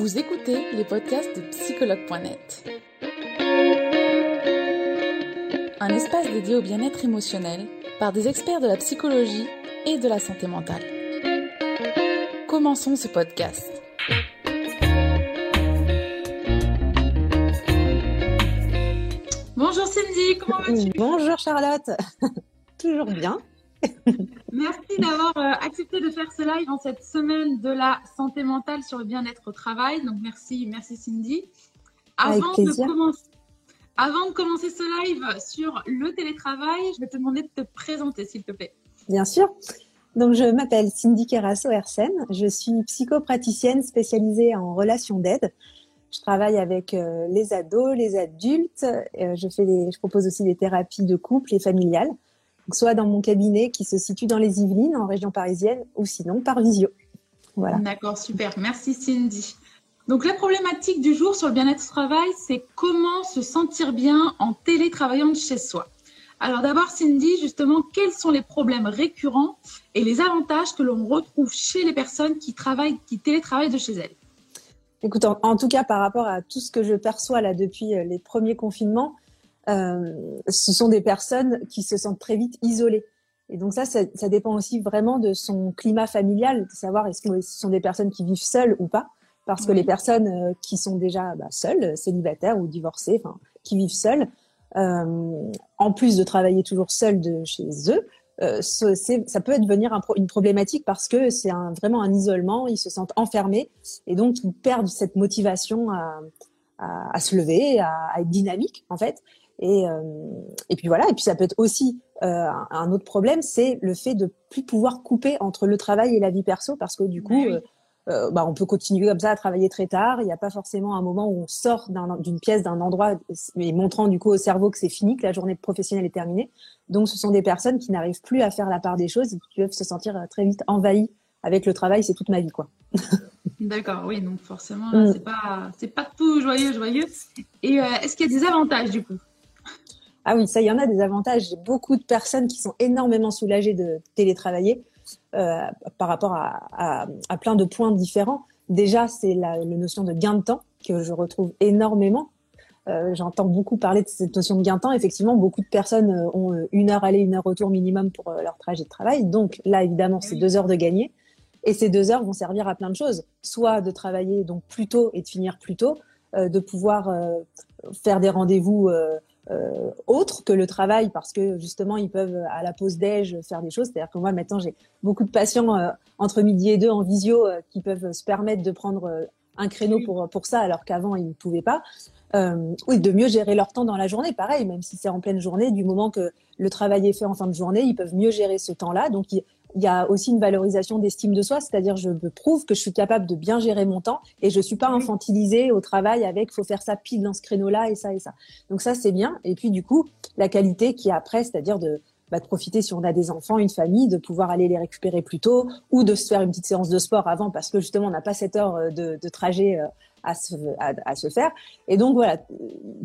Vous écoutez les podcasts de psychologue.net. Un espace dédié au bien-être émotionnel par des experts de la psychologie et de la santé mentale. Commençons ce podcast. Bonjour Cindy, comment vas-tu? Bonjour Charlotte, toujours bien. Merci d'avoir euh, accepté de faire ce live en cette semaine de la santé mentale sur le bien-être au travail. Donc merci, merci Cindy. Avant de, commencer, avant de commencer ce live sur le télétravail, je vais te demander de te présenter s'il te plaît. Bien sûr. Donc je m'appelle Cindy Kerasso Hersen. Je suis psychopraticienne spécialisée en relations d'aide. Je travaille avec euh, les ados, les adultes. Euh, je fais je propose aussi des thérapies de couple et familiales soit dans mon cabinet qui se situe dans les Yvelines, en région parisienne, ou sinon par visio. Voilà. D'accord, super. Merci Cindy. Donc la problématique du jour sur le bien-être au travail, c'est comment se sentir bien en télétravaillant de chez soi. Alors d'abord Cindy, justement, quels sont les problèmes récurrents et les avantages que l'on retrouve chez les personnes qui travaillent, qui télétravaillent de chez elles? Écoute, en, tout cas par rapport à tout ce que je perçois là depuis euh, les premiers confinements, ce sont des personnes qui se sentent très vite isolées. Et donc ça, ça, ça dépend aussi vraiment de son climat familial, de savoir est-ce que ce sont des personnes qui vivent seules ou pas. Parce que les personnes euh, qui sont déjà bah, seules, célibataires ou divorcées, enfin, qui vivent seules, euh, en plus de travailler toujours seules de chez eux, euh, ça peut devenir un une problématique parce que c'est vraiment un isolement, ils se sentent enfermés et donc ils perdent cette motivation à, à, à se lever, à, à, être dynamique en fait. Et, euh, et puis voilà. Et puis ça peut être aussi euh, un autre problème, c'est le fait de plus pouvoir couper entre le travail et la vie perso, parce que du coup, euh, euh, bah, on peut continuer comme ça à travailler très tard. Il n'y a pas forcément un moment où on sort d'une pièce, d'un endroit, mais montrant du coup au cerveau que c'est fini, que la journée professionnelle est terminée. Donc, ce sont des personnes qui n'arrivent plus à faire la part des choses et qui peuvent se sentir très vite envahies avec le travail. C'est toute ma vie, quoi. D'accord, oui, donc forcément, mm. c'est pas, pas tout joyeux, joyeux. Et est-ce qu'il y a des avantages du coup? Ah oui, ça, il y en a des avantages. J'ai beaucoup de personnes qui sont énormément soulagées de télétravailler euh, par rapport à, plein de points différents. Déjà, c'est la, notion de gain de temps que je retrouve énormément. Euh, j'entends beaucoup parler de cette notion de gain de temps. Effectivement, beaucoup de personnes euh, ont une heure aller, une heure retour minimum pour leur trajet de travail. Donc là, évidemment, c'est deux heures de gagner. Et ces deux heures vont servir à plein de choses. Soit de travailler donc plus tôt et de finir plus tôt, de pouvoir faire des rendez-vous euh, autre que le travail parce que justement ils peuvent à la pause déj faire des choses. C'est-à-dire que moi maintenant j'ai beaucoup de patients euh, entre midi et deux en visio euh, qui peuvent se permettre de prendre un créneau pour pour ça alors qu'avant ils ne pouvaient pas. Euh, oui, de mieux gérer leur temps dans la journée, pareil, même si c'est en pleine journée, du moment que le travail est fait en fin de journée, ils peuvent mieux gérer ce temps-là. Donc, il y a aussi une valorisation d'estime de soi, c'est-à-dire je me prouve que je suis capable de bien gérer mon temps et je suis pas infantilisée au travail avec faut faire ça pile dans ce créneau-là et ça et ça. Donc ça c'est bien. Et puis du coup la qualité qui est après, c'est-à-dire de, bah, de profiter si on a des enfants, une famille, de pouvoir aller les récupérer plus tôt ou de se faire une petite séance de sport avant parce que justement on n'a pas cette heure euh, de, de trajet euh, à se, à, se, faire. Et donc voilà,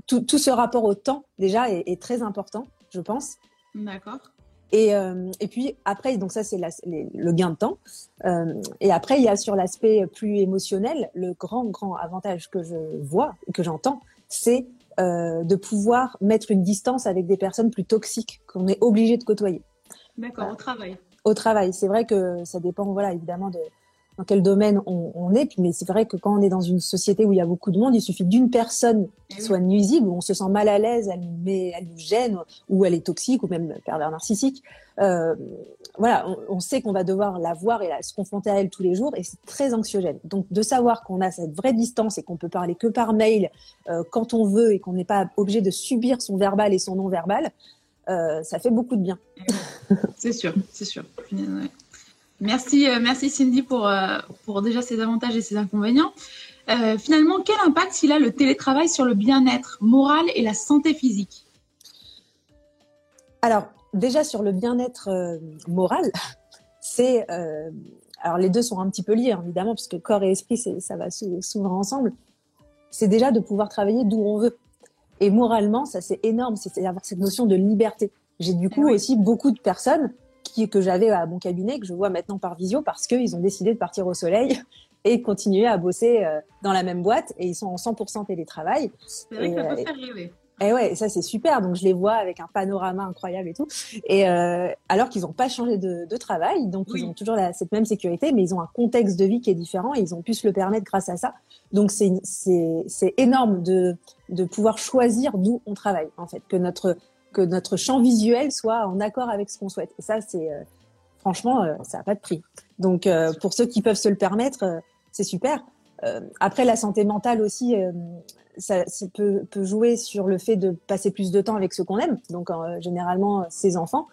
tout, tout, ce rapport au temps déjà est, est très important, je pense. D'accord. Et, euh, et puis après, donc ça c'est le gain de temps. Euh, et après, il y a sur l'aspect plus émotionnel, le grand grand avantage que je vois, que j'entends, c'est euh, de pouvoir mettre une distance avec des personnes plus toxiques qu'on est obligé de côtoyer. D'accord, au travail. Au travail, c'est vrai que ça dépend, voilà, évidemment de dans quel domaine on, on est. Mais c'est vrai que quand on est dans une société où il y a beaucoup de monde, il suffit d'une personne qui eh soit nuisible, où on se sent mal à l'aise, elle, met, elle nous gêne, ou elle est toxique, ou même pervers narcissique. Euh, voilà, on, on sait qu'on va devoir la voir et la, se confronter à elle tous les jours, et c'est très anxiogène. Donc de savoir qu'on a cette vraie distance et qu'on peut parler que par mail euh, quand on veut et qu'on n'est pas obligé de subir son verbal et son non verbal, euh, ça fait beaucoup de bien. c'est sûr, c'est sûr. Merci, euh, merci Cindy pour, euh, pour déjà ses avantages et ses inconvénients. Euh, finalement, quel impact il a le télétravail sur le bien-être moral et la santé physique? Alors, déjà sur le bien-être moral, c'est alors les deux sont un petit peu liés évidemment parce que corps et esprit ça va souvent ensemble. C'est déjà de pouvoir travailler d'où on veut. Et moralement, ça c'est énorme, c'est d'avoir cette notion de liberté. J'ai du coup eh aussi beaucoup de personnes que j'avais à mon cabinet, que je vois maintenant par visio, parce qu'ils ont décidé de partir au soleil et continuer à bosser dans la même boîte et ils sont en 100% télétravail. C'est vrai que ça peut faire rêver. Et ouais, ça c'est super. Donc je les vois avec un panorama incroyable et tout. Et euh, alors qu'ils n'ont pas changé de, de, travail, donc ils ont toujours la, cette même sécurité, mais ils ont un contexte de vie qui est différent et ils ont pu se le permettre grâce à ça. Donc c'est c'est énorme de de pouvoir choisir d'où on travaille en fait, que notre que notre champ visuel soit en accord avec ce qu'on souhaite. Et ça c'est euh, franchement euh, ça n'a pas de prix. Donc euh, pour ceux qui peuvent se le permettre, c'est super. après la santé mentale aussi ça, peut, peut, jouer sur le fait de passer plus de temps avec ceux qu'on aime, donc généralement ses enfants,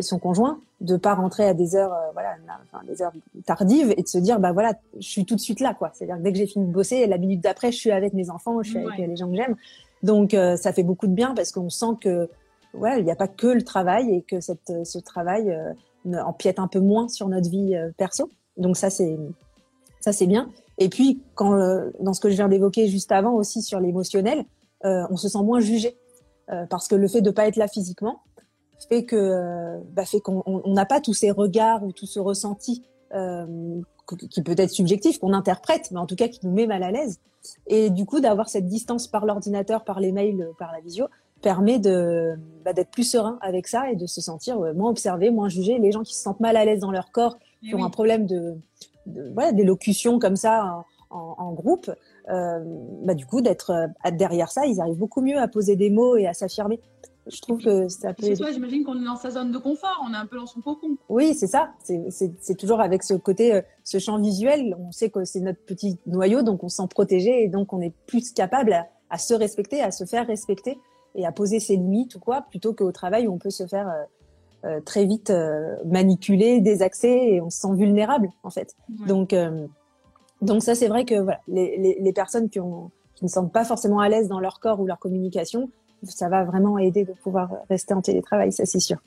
son conjoint, de pas rentrer à des heures, voilà, enfin, des heures tardives et de se dire bah voilà, je suis tout de suite là quoi. C'est-à-dire dès que j'ai fini de bosser, la minute d'après, je suis avec mes enfants, je suis avec les gens que j'aime. Donc ça fait beaucoup de bien parce qu'on sent que voilà, il n'y a pas que le travail et que cette, ce travail empiète un peu moins sur notre vie perso. Donc ça c'est ça c'est bien. Et puis, quand, euh, dans ce que je viens d'évoquer juste avant aussi sur l'émotionnel, euh, on se sent moins jugé euh, parce que le fait de pas être là physiquement fait euh, bah, fait qu'on n'a pas tous ces regards ou tout ce ressenti qui peut être subjectif, qu'on interprète, mais en tout cas qui nous met mal à l'aise. Et du coup, d'avoir cette distance par l'ordinateur, par les mails, par la visio, permet de bah, d'être plus serein avec ça et de se sentir moins observé, moins jugé. Les gens qui se sentent mal à l'aise dans leur corps, qui ont un problème de voilà, d'élocution comme ça en, en, groupe, euh, bah, du coup, d'être euh, derrière ça, ils arrivent beaucoup mieux à poser des mots et à s'affirmer. Je trouve que ça peut. C'est toi, j'imagine qu'on est dans sa zone de confort, on est un peu dans son cocon. Oui, c'est ça. C'est toujours avec ce côté, euh, ce champ visuel. On sait que c'est notre petit noyau, donc on se sent protégé et donc on est plus capable à, à, se respecter, à se faire respecter et à poser ses limites ou quoi, plutôt qu'au travail où on peut se faire euh, euh, très vite euh, manipulé, désaxé et on se sent vulnérable en fait. Donc donc ça c'est vrai que voilà, les, les, les personnes qui, ont, qui ne sentent pas forcément à l'aise dans leur corps ou leur communication, ça va vraiment aider de pouvoir rester en télétravail, ça c'est sûr.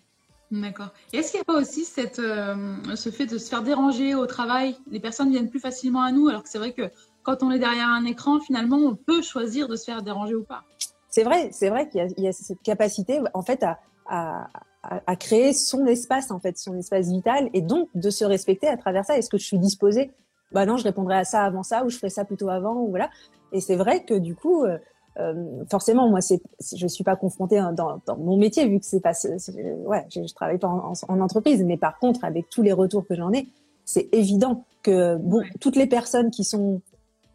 D'accord. Est-ce qu'il n'y a pas aussi cette, ce fait de se faire déranger au travail? Les personnes viennent plus facilement à nous, alors que c'est vrai que quand on est derrière un écran, finalement, on peut choisir de se faire déranger ou pas. C'est vrai, c'est vrai qu'il y, y, a cette capacité, en fait, à, à, à, créer son espace en fait, son espace vital, et donc de se respecter à travers ça. Est-ce que je suis disposée? Bah non, je répondrai à ça avant ça, ou je ferai ça plutôt avant, ou voilà. Et c'est vrai que du coup, euh, euh forcément, moi, c'est, je suis pas confrontée dans, dans mon métier vu que c'est pas, ouais, je, je, travaille pas en, en, entreprise, mais par contre, avec tous les retours que j'en ai, c'est évident que bon, toutes les personnes qui sont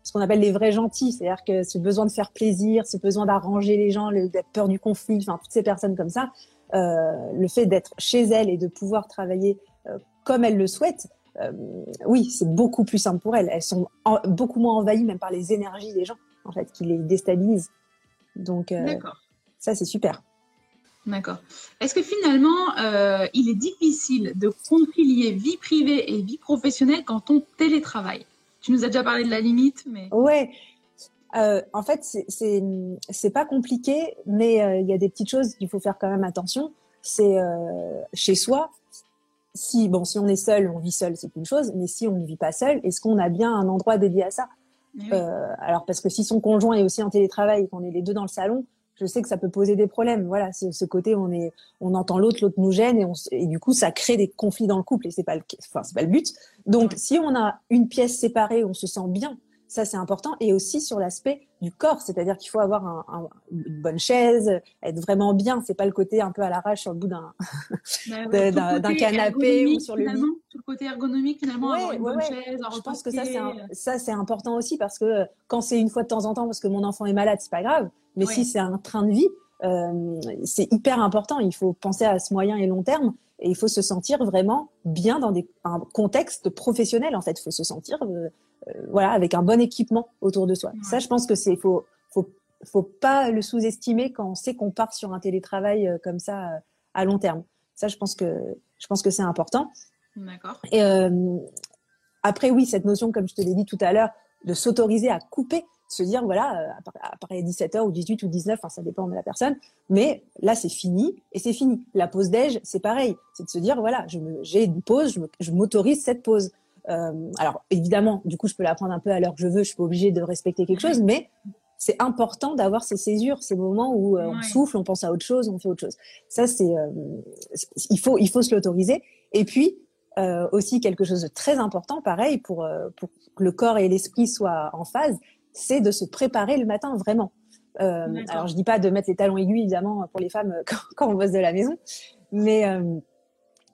ce qu'on appelle les vrais gentils, c'est-à-dire que ce besoin de faire plaisir, ce besoin d'arranger les gens, le, la peur du conflit, enfin toutes ces personnes comme ça, euh, le fait d'être chez elle et de pouvoir travailler euh, comme elle le souhaite, euh, oui, c'est beaucoup plus simple pour elles. Elles sont beaucoup moins envahies même par les énergies des gens, en fait, qui les déstabilisent. Donc, ça, c'est super. D'accord. Est-ce que finalement, euh, il est difficile de concilier vie privée et vie professionnelle quand on télétravaille? Tu nous as déjà parlé de la limite, mais. Ouais, euh, en fait, c'est pas compliqué, mais euh, il y a des petites choses qu'il faut faire quand même attention. C'est euh, chez soi. Si bon, si on est seul, on vit seul, c'est une chose. Mais si on ne vit pas seul, est-ce qu'on a bien un endroit dédié à ça? Oui. Euh, Alors parce que si son conjoint est aussi en télétravail et qu'on est les deux dans le salon, je sais que ça peut poser des problèmes. Voilà, ce côté on est, on entend l'autre, l'autre nous gêne et, on, et du coup ça crée des conflits dans le couple et c'est pas le, enfin c'est pas le but. Donc si on a une pièce séparée, on se sent bien ça, c'est important. Et aussi sur l'aspect du corps, c'est-à-dire qu'il faut avoir un, un, une bonne chaise, être vraiment bien. C'est pas le côté un peu à l'arrache sur le bout d'un bah d'un canapé ou sur le lit. Tout le côté ergonomique finalement, ouais, avoir une ouais, bonne ouais. chaise. Je pense que ça c'est ça c'est important aussi parce que quand c'est une fois de temps en temps parce que mon enfant est malade, c'est pas grave. Mais si c'est un train de vie, euh, c'est hyper important. Il faut penser à ce moyen et long terme et il faut se sentir vraiment bien dans des, un contexte professionnel en fait. Il faut se sentir euh, euh, voilà, avec un bon équipement autour de soi. Ça, je pense que c'est faut faut faut pas le sous-estimer quand on sait qu'on part sur un télétravail euh, comme ça euh, à long terme. Ça, je pense que je pense que c'est important. D'accord. Et euh, après, oui, cette notion, comme je te l'ai dit tout à l'heure, de s'autoriser à couper, se dire voilà, après 17h ou 18 ou 19, enfin, ça dépend de la personne, mais là c'est fini et c'est fini. La pause déj, c'est pareil, c'est de se dire voilà, j'ai une pause, je m'autorise cette pause. Euh, alors évidemment, du coup, je peux la prendre un peu à l'heure que je veux, je suis pas obligée de respecter quelque chose, mais c'est important d'avoir ces césures, ces moments où euh, on souffle, on pense à autre chose, on fait autre chose. Ça, c'est, euh, il faut, il faut se l'autoriser. Et puis, aussi quelque chose de très important, pareil, pour, pour que le corps et l'esprit soient en phase, c'est de se préparer le matin vraiment. alors je dis pas de mettre les talons aiguilles évidemment pour les femmes quand, quand on bosse de la maison, mais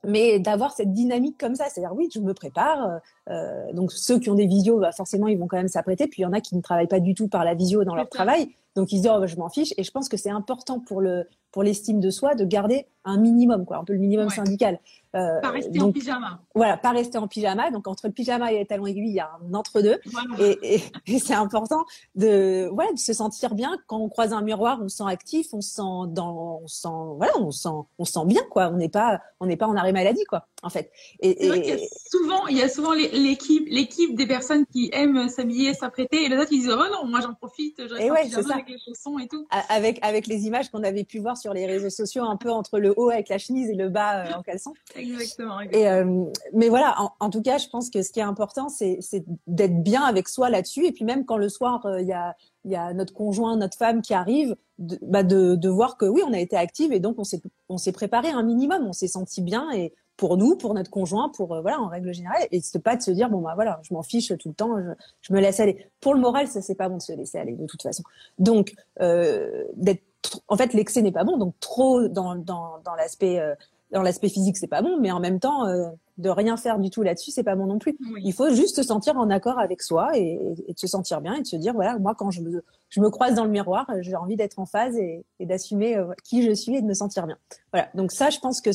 mais d'avoir cette dynamique comme ça, c'est-à-dire oui, je me prépare. Euh, donc ceux qui ont des visios, bah, forcément, ils vont quand même s'apprêter. Puis il y en a qui ne travaillent pas du tout par la visio dans leur travail, donc ils se disent oh, bah, je m'en fiche. Et je pense que c'est important pour le pour l'estime de soi de garder un minimum, quoi, un peu le minimum syndical. Euh, pas rester en pyjama. Voilà, pas rester en pyjama. Donc entre le pyjama et les talons aiguilles, il y a un entre-deux. Et, et, c'est important de, voilà, de se sentir bien. Quand on croise un miroir, on se sent actif, on se sent dans, on sent, voilà, on sent, on sent bien, quoi. On n'est pas, on n'est pas en arrêt maladie, quoi, en fait. Et, vrai qu'il y a souvent, il y a souvent l'équipe, l'équipe des personnes qui aiment s'habiller, s'apprêter, et les autres qui disent, oh non, moi j'en profite, je ouais, avec les chaussons et tout. Avec, avec les images qu'on avait pu voir sur les réseaux sociaux, un peu entre le haut avec la chemise et le bas euh, en caleçon. Exactement. Et, euh, mais voilà, en, tout cas, je pense que ce qui est important, c'est d'être bien avec soi là-dessus. Et puis même quand le soir, euh, il y, a, y, a, notre conjoint, notre femme qui arrive, de, bah de, de, voir que oui, on a été active et donc on s'est préparé un minimum, on s'est senti bien et pour nous, pour notre conjoint, pour voilà en règle générale, et c'est pas de se dire bon bah voilà, je m'en fiche tout le temps, je, je, me laisse aller. Pour le moral, ça c'est pas bon de se laisser aller de toute façon. Donc euh, d'être en fait, l'excès n'est pas bon. Donc, trop dans, dans, dans l'aspect euh, dans l'aspect physique, c'est pas bon, mais en même temps, euh, de rien faire du tout là-dessus, c'est pas bon non plus. Il faut juste se sentir en accord avec soi et, et, de se sentir bien et de se dire voilà, moi quand je me, je me croise dans le miroir, j'ai envie d'être en phase et, et d'assumer euh, qui je suis et de me sentir bien. Voilà. Donc ça, je pense que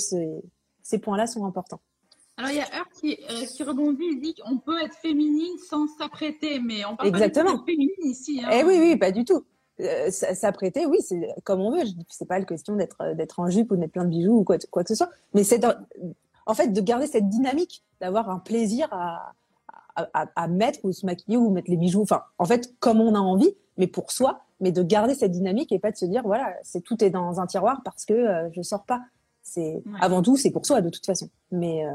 ces points-là sont importants. Alors il y a Heure qui, qui rebondit, il dit qu'on peut être féminine sans s'apprêter, mais on parle Exactement. pas de féminine ici. Hein. Eh oui, oui, pas du tout. Euh, s'apprêter, oui, c'est comme on veut. C'est pas la question d'être euh, d'être en jupe ou de mettre plein de bijoux ou quoi, quoi que ce soit. Mais c'est en fait de garder cette dynamique, d'avoir un plaisir à, à, à, mettre ou se maquiller ou mettre les bijoux. Enfin, en fait, comme on a envie, mais pour soi, mais de garder cette dynamique et pas de se dire voilà, c'est tout est dans un tiroir parce que euh, je sors pas. C'est avant tout, c'est pour soi de toute façon. Mais euh,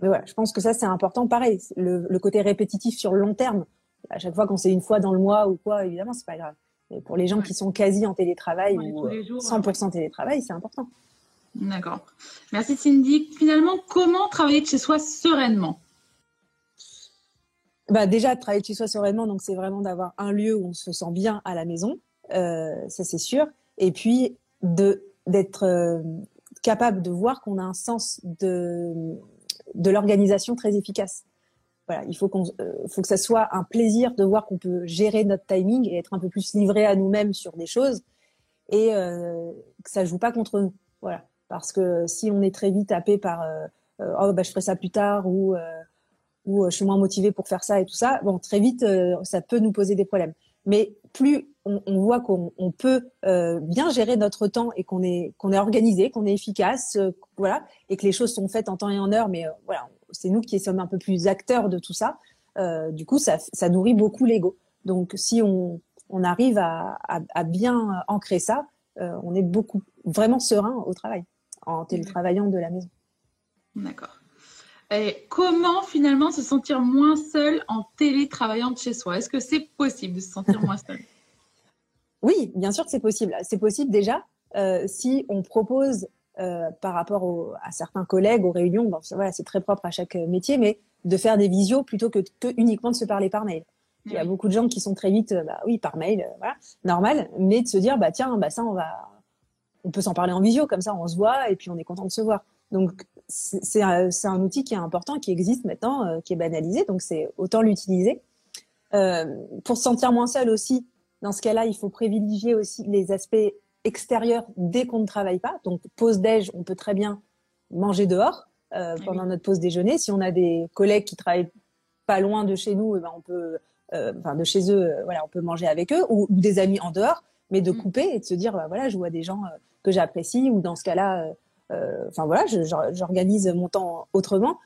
mais voilà, je pense que ça c'est important. Pareil, le, le côté répétitif sur le long terme. À chaque fois, quand c'est une fois dans le mois ou quoi, évidemment, c'est pas grave pour les gens qui sont quasi en télétravail ou 100% euh, télétravail, c'est important. D'accord. Merci Cindy. Finalement, comment travailler de chez soi sereinement? Bah déjà, travailler de chez soi sereinement, donc c'est vraiment d'avoir un lieu où on se sent bien à la maison, euh, ça c'est sûr. Et puis de d'être euh, capable de voir qu'on a un sens de de l'organisation très efficace il faut, euh, faut que ça soit un plaisir de voir qu'on peut gérer notre timing et être un peu plus livré à nous-mêmes sur des choses et euh, que ça joue pas contre nous. Voilà. Parce que si on est très vite tapé par euh, oh bah je ferai ça plus tard ou ou je suis moins motivé pour faire ça et tout ça, bon très vite ça peut nous poser des problèmes. Mais plus on, on voit qu'on on peut bien gérer notre temps et qu'on est qu'on est organisé, qu'on est efficace, voilà, et que les choses sont faites en temps et en heure, mais voilà, c'est nous qui sommes un peu plus acteurs de tout ça. Euh, du coup, ça, ça nourrit beaucoup l'ego. Donc, si on, on arrive à, à, bien ancrer ça, euh, on est beaucoup vraiment serein au travail, en télétravaillant de la maison. D'accord. Et comment finalement se sentir moins seul en télétravaillant de chez soi? Est-ce que c'est possible de se sentir moins seul? Oui, bien sûr que c'est possible. C'est possible déjà euh, si on propose euh, par rapport à certains collègues aux réunions. Bon, voilà, c'est très propre à chaque métier, mais de faire des visios plutôt que, uniquement de se parler par mail. Il y a beaucoup de gens qui sont très vite, euh, bah oui, par mail, euh, voilà, normal, mais de se dire, bah tiens, bah ça, on va, on peut s'en parler en visio, comme ça, on se voit et puis on est content de se voir. Donc c'est un, un, outil qui est important, qui existe maintenant, qui est banalisé, donc c'est autant l'utiliser. pour se sentir moins seul aussi, dans ce cas-là, il faut privilégier aussi les aspects extérieur dès qu'on ne travaille pas. Donc pause déj, on peut très bien manger dehors euh, pendant notre pause déjeuner. Si on a des collègues qui travaillent pas loin de chez nous, eh ben on peut, euh, enfin de chez eux, euh, voilà, on peut manger avec eux ou, des amis en dehors, mais de mm. couper et de se dire, bah, voilà, je vois des gens que j'apprécie ou dans ce cas-là, enfin voilà, j'organise mon temps autrement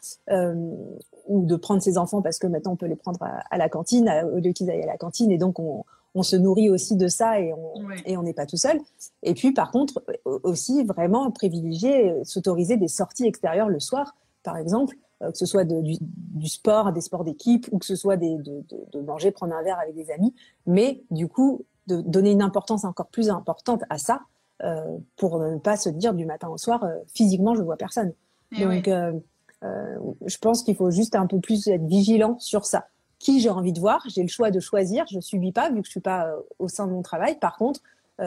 ou de prendre ses enfants parce que maintenant on peut les prendre à, à la cantine au lieu qu'ils aillent à la cantine et donc on, on se nourrit aussi de ça et on et on n'est pas tout seul. Et puis par contre aussi vraiment privilégier, euh, s'autoriser des sorties extérieures le soir, par exemple, euh, que ce soit du, du, sport, des sports d'équipe ou que ce soit des, de, de, de, manger, prendre un verre avec des amis, mais du coup de donner une importance encore plus importante à ça euh, pour ne pas se dire du matin au soir euh, physiquement je vois personne. Et Donc je pense qu'il faut juste un peu plus être vigilant sur ça. Qui j'ai envie de voir, j'ai le choix de choisir, je subis pas vu que je suis pas au sein de mon travail. Par contre,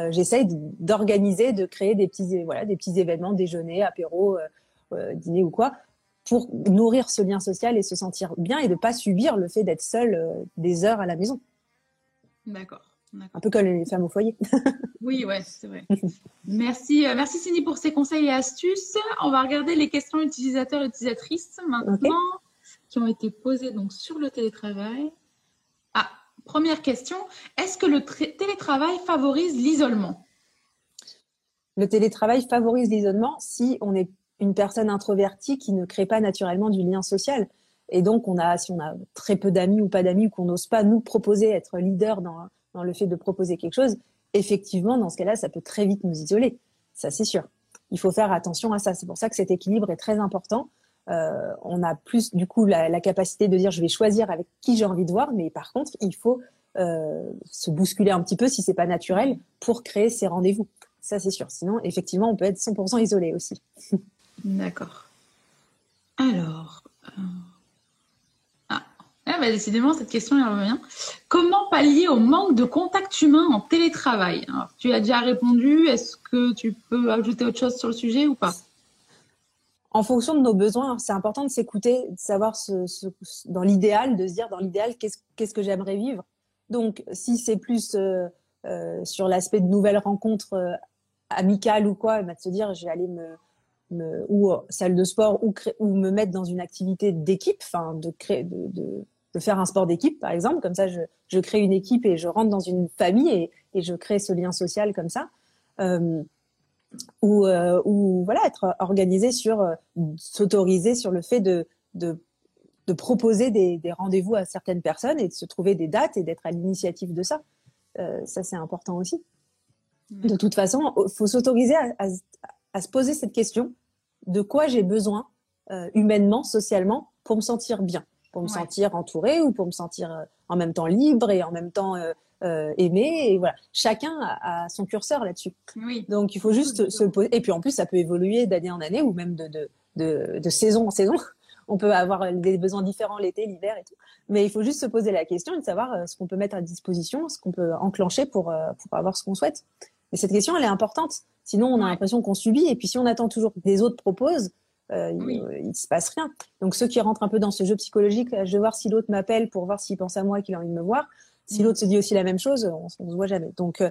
j'essaye d'organiser, de créer des petits, voilà, des petits événements, déjeuner, apéro, dîner ou quoi, pour nourrir ce lien social et se sentir bien et de pas subir le fait d'être seul euh, des heures à la maison. D'accord. Un peu comme les femmes au foyer. oui, ouais, c'est vrai. merci, euh, merci Cindy pour ces conseils et astuces. On va regarder les questions utilisateurs et utilisatrices maintenant qui ont été posées donc sur le télétravail. Ah, première question. Est-ce que le télétravail favorise l'isolement? Le télétravail favorise l'isolement si on est une personne introvertie qui ne crée pas naturellement du lien social. Et donc, on a, si on a très peu d'amis ou pas d'amis ou qu'on n'ose pas nous proposer être leader dans le fait de proposer quelque chose, effectivement, dans ce cas-là, ça peut très vite nous isoler. Ça, c'est sûr. Il faut faire attention à ça. C'est pour ça que cet équilibre est très important. Euh, on a plus, du coup, la, capacité de dire je vais choisir avec qui j'ai envie de voir, mais par contre, il faut euh, se bousculer un petit peu si c'est pas naturel pour créer ces rendez-vous. Ça, c'est sûr. Sinon, effectivement, on peut être 100% isolé aussi. D'accord. Alors. Euh, ah. ah bah, décidément, cette question, elle revient. Comment pallier au manque de contact humain en télétravail? Tu as déjà répondu. Est-ce que tu peux ajouter autre chose sur le sujet ou pas? En fonction de nos besoins, c'est important de s'écouter, de savoir ce, dans l'idéal, de se dire dans l'idéal, qu'est-ce que j'aimerais vivre. Donc, si c'est plus euh, euh, sur l'aspect de nouvelles rencontres amicales ou quoi, bah, de se dire, je vais aller me ou euh, salle de sport ou, me mettre dans une activité d'équipe, enfin de faire un sport d'équipe par exemple, comme ça je, crée une équipe et je rentre dans une famille et je crée ce lien social comme ça. Euh, ou, euh, ou voilà être organisé sur euh, s'autoriser sur le fait de, de, de proposer des, des rendez-vous à certaines personnes et de se trouver des dates et d'être à l'initiative de ça. Euh, ça c'est important aussi. De toute façon, faut s'autoriser à, à, à se poser cette question de quoi j'ai besoin humainement, socialement, pour me sentir bien, pour me sentir entouré ou pour me sentir euh, en même temps libre et en même temps euh, aimé. Et voilà, chacun a, son curseur là-dessus. Donc il faut juste se poser. Et puis en plus, ça peut évoluer d'année en année ou même de, de, de, de saison en saison. On peut avoir des besoins différents l'été, l'hiver et tout. Mais il faut juste se poser la question et de savoir ce qu'on peut mettre à disposition, ce qu'on peut enclencher pour, pour avoir ce qu'on souhaite. Et cette question, elle est importante. Sinon, on a l'impression qu'on subit. Et puis, si on attend toujours que les autres proposent, euh, il, ne se passe rien. Donc, ceux qui rentrent un peu dans ce jeu psychologique, je vais voir si l'autre m'appelle pour voir s'il pense à moi et qu'il a envie de me voir. Si mm. l'autre se dit aussi la même chose, on, ne se voit jamais. Donc, euh,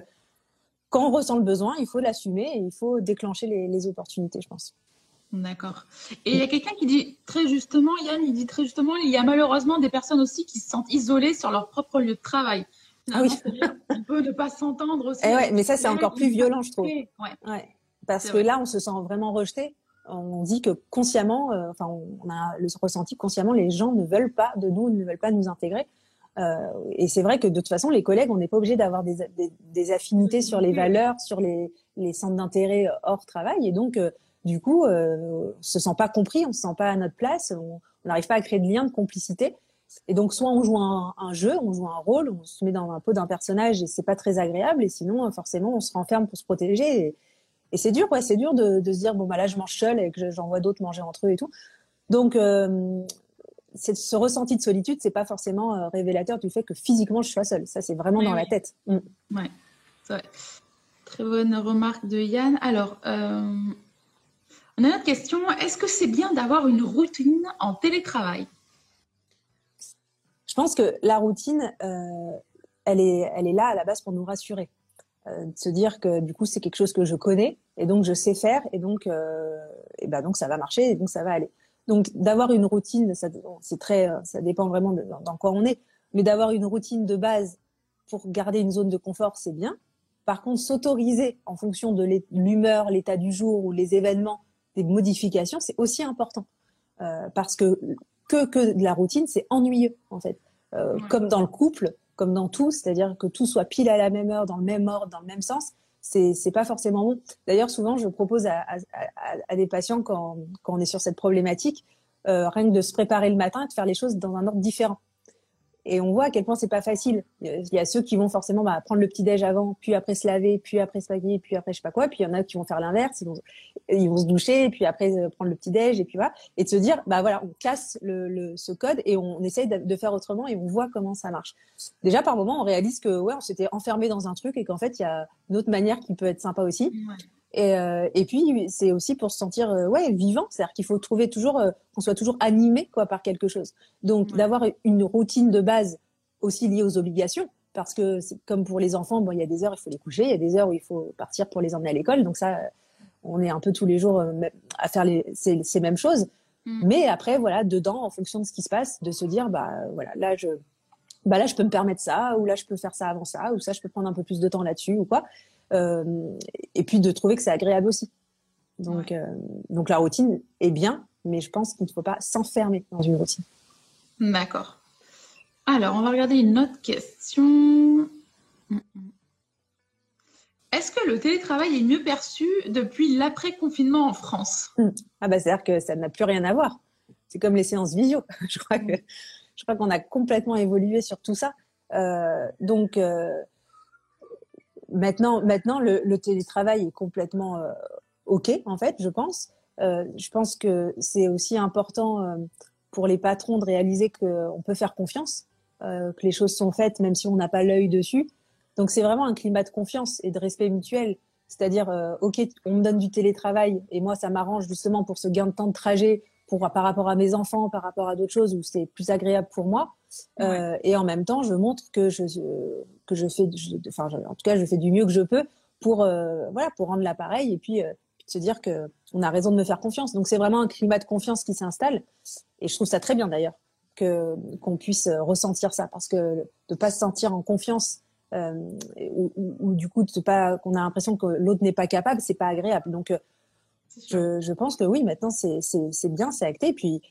quand on ressent le besoin, il faut l'assumer et il faut déclencher les, les opportunités, je pense. D'accord. Et il y a quelqu'un qui dit très justement, Yann, il dit très justement, il y a malheureusement des personnes aussi qui se sentent isolées sur leur propre lieu de travail. Ah oui. On peut ne pas s'entendre aussi. Et eh ouais, mais ça, c'est encore plus violent, je trouve. Ouais. ouais. Parce que là, on se sent vraiment rejeté. On dit que consciemment, euh, enfin, on a le ressenti consciemment, les gens ne veulent pas de nous, ne veulent pas nous intégrer. Euh, et c'est vrai que de toute façon, les collègues, on n'est pas obligé d'avoir des, des, des, affinités sur les valeurs, sur les, les centres d'intérêt hors travail. Et donc, euh, du coup, euh, on se sent pas compris, on se sent pas à notre place, on n'arrive pas à créer de lien de complicité. Et donc, soit on joue un, un, jeu, on joue un rôle, on se met dans un peu d'un personnage et c'est pas très agréable. Et sinon, forcément, on se renferme pour se protéger. Et, et c'est dur, ouais, c'est dur de, de, se dire bon bah là je mange seul et que j'en vois d'autres manger entre eux et tout. Donc, euh, ce ressenti de solitude, c'est pas forcément euh, révélateur du fait que physiquement je sois seule. Ça, c'est vraiment dans la tête. Mm. Ouais, vrai. Très bonne remarque de Yann. Alors, euh, on a une autre question. Est-ce que c'est bien d'avoir une routine en télétravail? Je pense que la routine, elle, est, elle est là à la base pour nous rassurer. Euh, de se dire que du coup, c'est quelque chose que je connais et donc je sais faire et donc, euh, et ben donc ça va marcher et donc ça va aller. Donc d'avoir une routine, ça, c'est très, ça dépend vraiment de, dans quoi on est, mais d'avoir une routine de base pour garder une zone de confort, c'est bien. Par contre, s'autoriser en fonction de l'humeur, l'état du jour ou les événements, des modifications, c'est aussi important. Euh, parce que que, que de la routine, c'est ennuyeux en fait. Euh, comme dans le couple, comme dans tout, c'est-à-dire que tout soit pile à la même heure, dans le même ordre, dans le même sens, c'est c'est pas forcément bon. D'ailleurs, souvent, je propose à, des patients quand, quand on est sur cette problématique, euh, rien que de se préparer le matin et de faire les choses dans un ordre différent. Et on voit à quel point c'est pas facile. Il y a ceux qui vont forcément bah, prendre le petit déj avant, puis après se laver, puis après se maquiller, puis après je sais pas quoi. Puis il y en a qui vont faire l'inverse, ils vont, se doucher, puis après euh, prendre le petit déj, et puis voilà. Et de se dire, bah voilà, on le ce code et on essaye de, faire autrement et on voit comment ça marche. Déjà par moment, on réalise que ouais, on s'était enfermé dans un truc et qu'en fait il y a une autre manière qui peut être sympa aussi. Et, euh, et puis c'est aussi pour se sentir euh, ouais vivant, c'est-à-dire qu'il faut trouver toujours euh, qu'on soit toujours animé quoi par quelque chose. Donc d'avoir une routine de base aussi liée aux obligations, parce que comme pour les enfants, bon il y a des heures il faut les coucher, il y a des heures où il faut partir pour les emmener à l'école, donc ça on est un peu tous les jours à faire les, ces, ces mêmes choses. Mm. Mais après voilà dedans en fonction de ce qui se passe, de se dire bah voilà là je bah là je peux me permettre ça ou là je peux faire ça avant ça ou ça je peux prendre un peu plus de temps là-dessus ou quoi et puis de trouver que c'est agréable aussi. Donc, ouais. euh, donc la routine est bien, mais je pense qu'il ne faut pas s'enfermer dans une routine. D'accord. Alors, on va regarder une autre question. Est-ce que le télétravail est mieux perçu depuis l'après-confinement en France? Ah bah c'est-à-dire que ça n'a plus rien à voir. C'est comme les séances visio. je crois qu'on a complètement évolué sur tout ça. Euh, donc euh, maintenant, maintenant le, le, télétravail est complètement euh, ok en fait, je pense. Euh, je pense que c'est aussi important euh, pour les patrons de réaliser qu'on peut faire confiance, euh, que les choses sont faites même si on n'a pas l'œil dessus. Donc c'est vraiment un climat de confiance et de respect mutuel. C'est-à-dire, euh, ok, on me donne du télétravail et moi ça m'arrange justement pour ce gain de temps de trajet, pour par rapport à mes enfants, par rapport à d'autres choses où c'est plus agréable pour moi. Ouais. Euh, et en même temps, je montre que je que je fais, je, enfin, en tout cas, je fais du mieux que je peux pour euh, voilà, pour rendre l'appareil et puis euh, se dire que on a raison de me faire confiance. Donc c'est vraiment un climat de confiance qui s'installe et je trouve ça très bien d'ailleurs que qu'on puisse ressentir ça parce que de pas se sentir en confiance euh, ou, ou, ou, du coup de pas qu'on a l'impression que l'autre n'est pas capable, c'est pas agréable. Donc je, je, pense que oui, maintenant c'est bien, c'est acté. Puis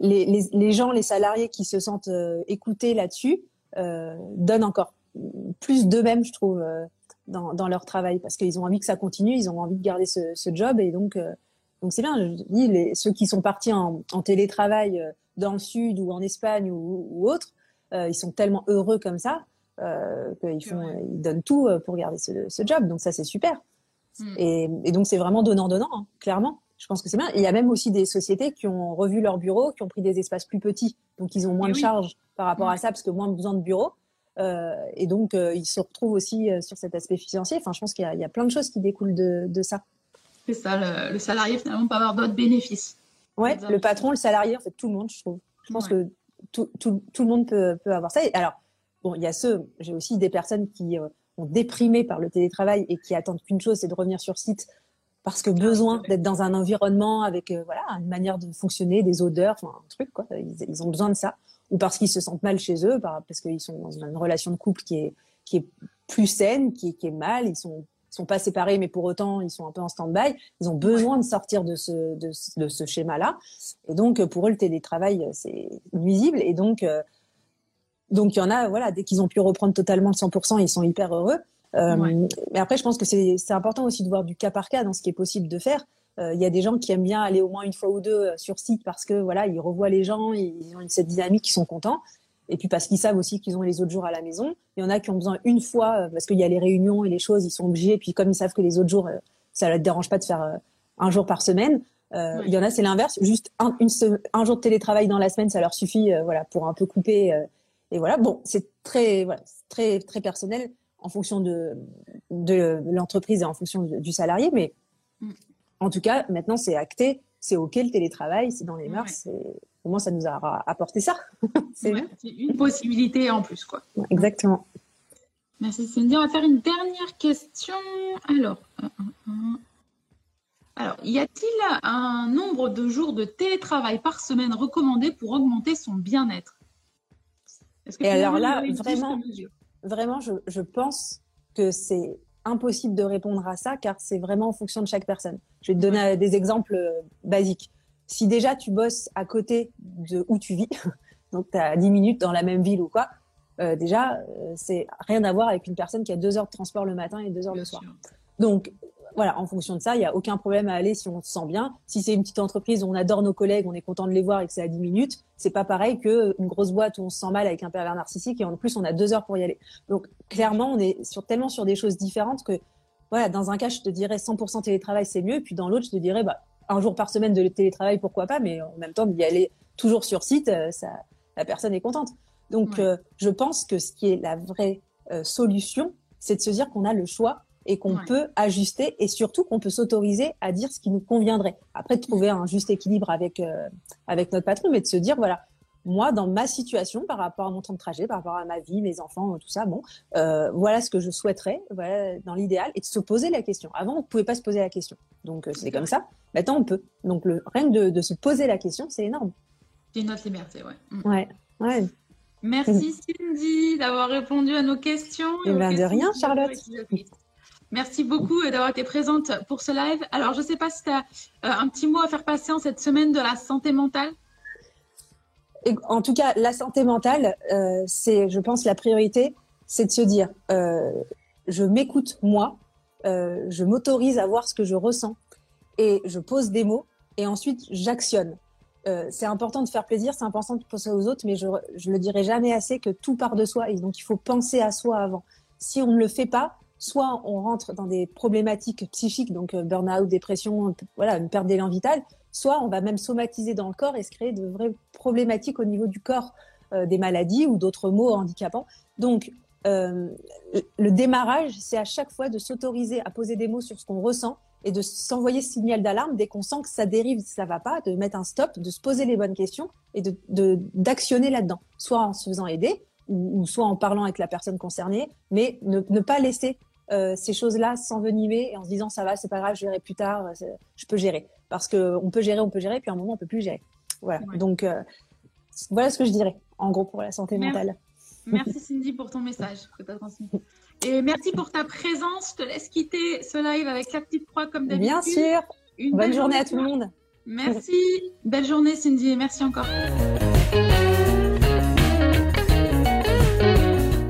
les, les, les, gens, les salariés qui se sentent euh, écoutés là-dessus euh, donnent encore plus d'eux-mêmes, je trouve, euh, dans, dans, leur travail, parce qu'ils ont envie que ça continue, ils ont envie de garder ce, ce job, et donc donc c'est bien. Je dis les, ceux qui sont partis en, en, télétravail dans le sud ou en Espagne ou, ou autre, ils sont tellement heureux comme ça qu'ils ils donnent tout pour garder ce, ce job. Donc ça c'est super. Mm. Et, et, donc c'est vraiment donnant donnant, hein, clairement je pense que c'est bien. il y a même aussi des sociétés qui ont revu leurs bureaux, qui ont pris des espaces plus petits, donc ils ont moins et de oui. charges par rapport à ça parce que moins besoin de bureaux. Euh, et donc euh, ils se retrouvent aussi euh, sur cet aspect financier. Enfin, je pense qu'il y, y, a plein de choses qui découlent de, de ça. C'est ça, le, le, salarié finalement peut avoir d'autres bénéfices. Ouais, le patron, le salarié, en fait tout le monde, je trouve. Je pense ouais. que tout, tout, tout, le monde peut, peut avoir ça. Et alors, bon, il y a ceux, j'ai aussi des personnes qui euh, ont déprimé par le télétravail et qui attendent qu'une chose, c'est de revenir sur site parce que besoin d'être dans un environnement avec euh, voilà une manière de fonctionner, des odeurs, enfin un truc quoi. Ils, ils, ont besoin de ça, ou parce qu'ils se sentent mal chez eux, parce qu'ils sont dans une relation de couple qui est qui est plus saine, qui est, qui est mal. Ils sont sont pas séparés, mais pour autant ils sont un peu en stand-by. Ils ont besoin de sortir de ce de, de ce schéma-là, et donc pour eux le télétravail c'est nuisible, et donc euh, donc il y en a voilà dès qu'ils ont pu reprendre totalement le 100%, ils sont hyper heureux. Euh, ouais. Mais après, je pense que c'est important aussi de voir du cas par cas dans ce qui est possible de faire. Il euh, y a des gens qui aiment bien aller au moins une fois ou deux euh, sur site parce que voilà, ils revoient les gens, ils ont cette dynamique, ils sont contents. Et puis parce qu'ils savent aussi qu'ils ont les autres jours à la maison. Il y en a qui ont besoin une fois parce qu'il y a les réunions et les choses, ils sont obligés. Et puis comme ils savent que les autres jours, ça ne leur dérange pas de faire un jour par semaine. Euh, ouais. Il y en a, c'est l'inverse. Juste un, une, un, jour de télétravail dans la semaine, ça leur suffit, voilà, pour un peu couper. Euh, et voilà. Bon, c'est très, voilà, très, très personnel en fonction de, de l'entreprise et en fonction de, du salarié. Mais mm. en tout cas, maintenant, c'est acté, c'est OK le télétravail, c'est dans les mœurs. Ouais. Au moins, ça nous a apporté ça. c'est ouais, une possibilité en plus. quoi. Exactement. Merci Cindy. On va faire une dernière question. Alors, euh, euh, alors y a-t-il un nombre de jours de télétravail par semaine recommandé pour augmenter son bien-être? Et alors là, vraiment, vraiment, je, je pense que c'est impossible de répondre à ça car c'est vraiment en fonction de chaque personne. Je vais te donner ouais. des exemples euh, basiques. Si déjà tu bosses à côté de où tu vis, donc tu as 10 minutes dans la même ville ou quoi, euh, déjà, euh, c'est rien à voir avec une personne qui a deux heures de transport le matin et deux heures Bien le soir. Sûr. Donc, voilà, en fonction de ça, il n'y a aucun problème à aller si on se sent bien. Si c'est une petite entreprise où on adore nos collègues, on est content de les voir et que c'est à 10 minutes, c'est pas pareil que une grosse boîte où on se sent mal avec un pervers narcissique et en plus on a deux heures pour y aller. Donc clairement, on est sur, tellement sur des choses différentes que voilà, dans un cas, je te dirais 100% télétravail, c'est mieux. puis dans l'autre, je te dirais bah, un jour par semaine de télétravail, pourquoi pas, mais en même temps d'y aller toujours sur site, euh, ça, la personne est contente. Donc euh, je pense que ce qui est la vraie euh, solution, c'est de se dire qu'on a le choix et qu'on peut ajuster et surtout qu'on peut s'autoriser à dire ce qui nous conviendrait. Après, de trouver un juste équilibre avec, euh, avec notre patron, mais de se dire, voilà, moi, dans ma situation, par rapport à mon temps de trajet, par rapport à ma vie, mes enfants, tout ça, bon, euh, voilà ce que je souhaiterais, voilà, dans l'idéal, et de se poser la question. Avant, on ne pouvait pas se poser la question. Donc, euh, c'est comme ça. Maintenant, on peut. Donc, le, rien que de, de se poser la question, c'est énorme. C'est notre liberté, ouais. Mm. Ouais, ouais. Merci Cindy d'avoir répondu à nos questions. Et, eh bien de rien, Charlotte. Merci beaucoup d'avoir été présente pour ce live. Alors, je ne sais pas si tu as euh, un petit mot à faire passer en cette semaine de la santé mentale. En tout cas, la santé mentale, euh, c'est, je pense, la priorité, c'est de se dire, euh, je m'écoute moi, je m'autorise à voir ce que je ressens et je pose des mots et ensuite j'actionne. c'est important de faire plaisir, c'est important de penser aux autres, mais je, je le dirai jamais assez que tout part de soi et donc il faut penser à soi avant. Si on ne le fait pas, soit on rentre dans des problématiques psychiques, donc euh, burn-out, dépression, voilà, une perte d'élan vital, soit on va même somatiser dans le corps et se créer de vraies problématiques au niveau du corps, euh, des maladies ou d'autres maux handicapants. Donc, euh, le démarrage, c'est à chaque fois de s'autoriser à poser des mots sur ce qu'on ressent et de s'envoyer signal d'alarme dès qu'on sent que ça dérive, ça va pas, de mettre un stop, de se poser les bonnes questions et de d'actionner là-dedans, soit en se faisant aider ou, soit en parlant avec la personne concernée, mais ne pas laisser euh, ces choses-là s'envenimer et en se disant ça va, c'est pas grave, je gérerai plus tard, euh, je peux gérer. Parce que on peut gérer, on peut gérer, puis à un moment on peut plus gérer. Voilà. Donc euh, voilà ce que je dirais en gros pour la santé mentale. Merci Cindy pour ton message que tu as transmis. Et merci pour ta présence. Je te laisse quitter ce live avec la petite croix comme d'habitude. Bien sûr. Une Bonne journée à tout le monde. Merci. Belle journée Cindy et merci encore.